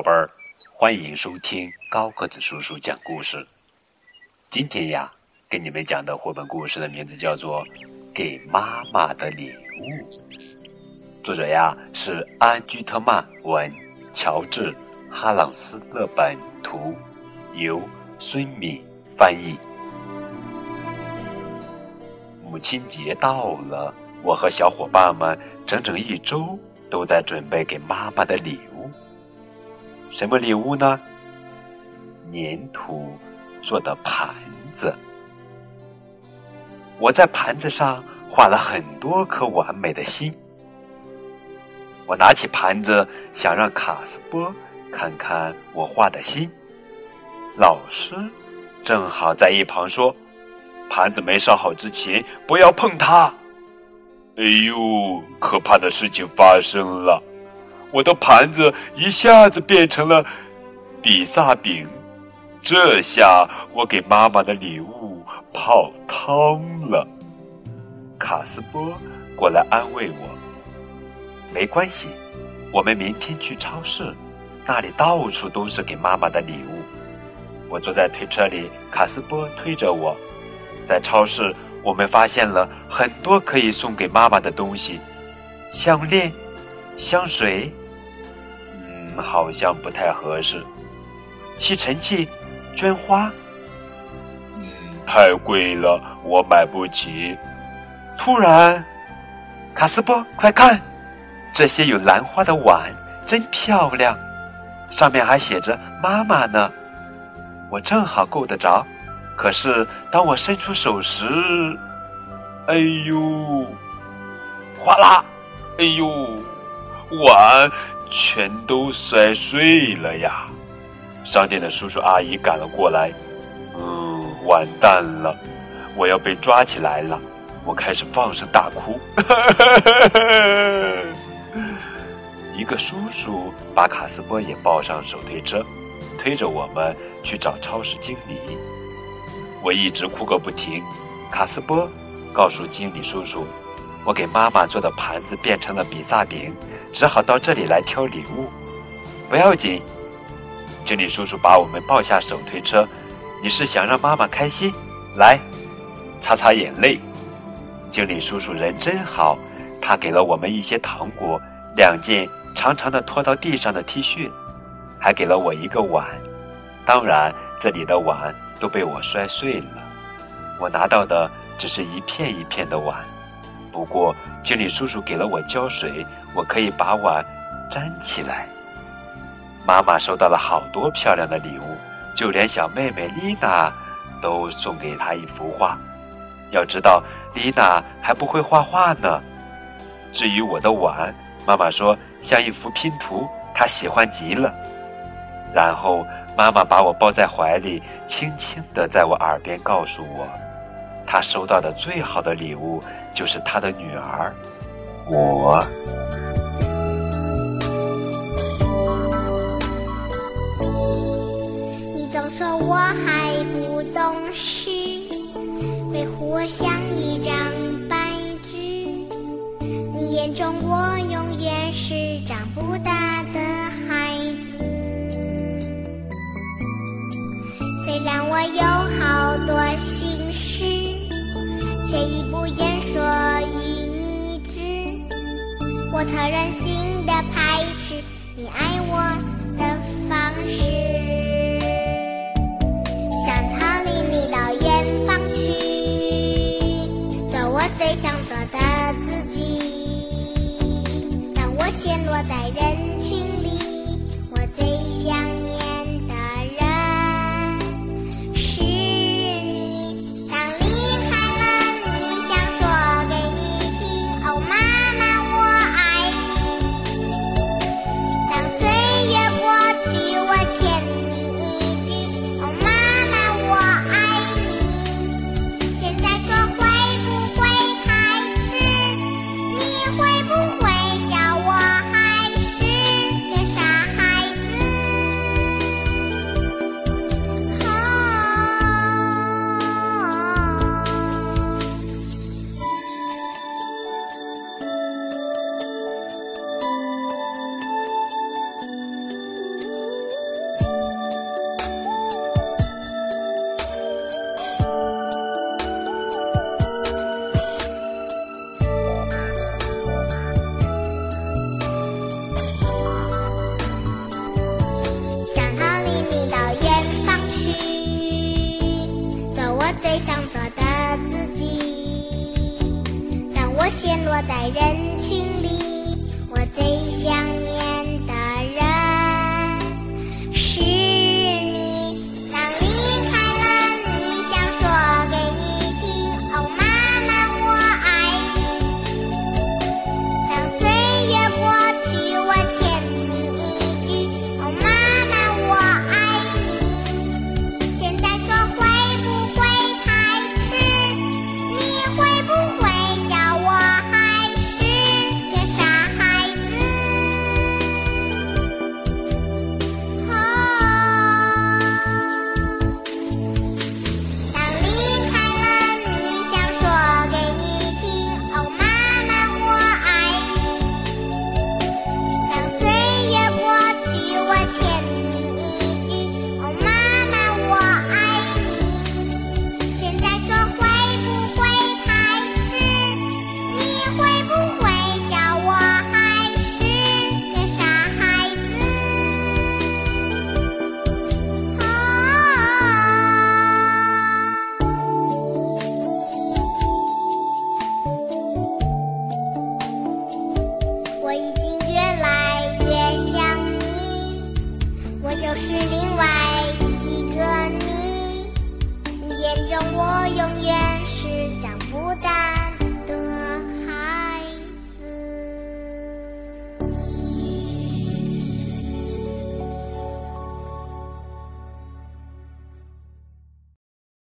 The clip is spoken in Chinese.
宝贝儿，欢迎收听高个子叔叔讲故事。今天呀，给你们讲的绘本故事的名字叫做《给妈妈的礼物》，作者呀是安居特曼文，乔治哈朗斯勒本图，由孙敏翻译。母亲节到了，我和小伙伴们整整一周都在准备给妈妈的礼物。什么礼物呢？粘土做的盘子。我在盘子上画了很多颗完美的心。我拿起盘子，想让卡斯波看看我画的心。老师正好在一旁说。盘子没烧好之前，不要碰它。哎呦，可怕的事情发生了！我的盘子一下子变成了比萨饼，这下我给妈妈的礼物泡汤了。卡斯波过来安慰我：“没关系，我们明天去超市，那里到处都是给妈妈的礼物。”我坐在推车里，卡斯波推着我。在超市，我们发现了很多可以送给妈妈的东西，项链、香水，好像不太合适。吸尘器、绢花，嗯，太贵了，我买不起。突然，卡斯波，快看，这些有兰花的碗真漂亮，上面还写着“妈妈”呢，我正好够得着。可是，当我伸出手时，哎呦，哗啦！哎呦，碗全都摔碎了呀！商店的叔叔阿姨赶了过来，嗯，完蛋了，我要被抓起来了！我开始放声大哭。一个叔叔把卡斯波也抱上手推车，推着我们去找超市经理。我一直哭个不停。卡斯波告诉经理叔叔：“我给妈妈做的盘子变成了比萨饼，只好到这里来挑礼物。”不要紧，经理叔叔把我们抱下手推车。你是想让妈妈开心？来，擦擦眼泪。经理叔叔人真好，他给了我们一些糖果，两件长长的拖到地上的 T 恤，还给了我一个碗。当然，这里的碗。都被我摔碎了，我拿到的只是一片一片的碗。不过经理叔叔给了我胶水，我可以把碗粘起来。妈妈收到了好多漂亮的礼物，就连小妹妹丽娜都送给她一幅画。要知道，丽娜还不会画画呢。至于我的碗，妈妈说像一幅拼图，她喜欢极了。然后。妈妈把我抱在怀里，轻轻地在我耳边告诉我，他收到的最好的礼物就是他的女儿，我。你总说我还不懂事，维护我相依我特任性的排斥你爱我的方式，想逃离你到远方去，做我最想做的自己。当我陷落在人群里，我最想。陷落在人群里，我最想念。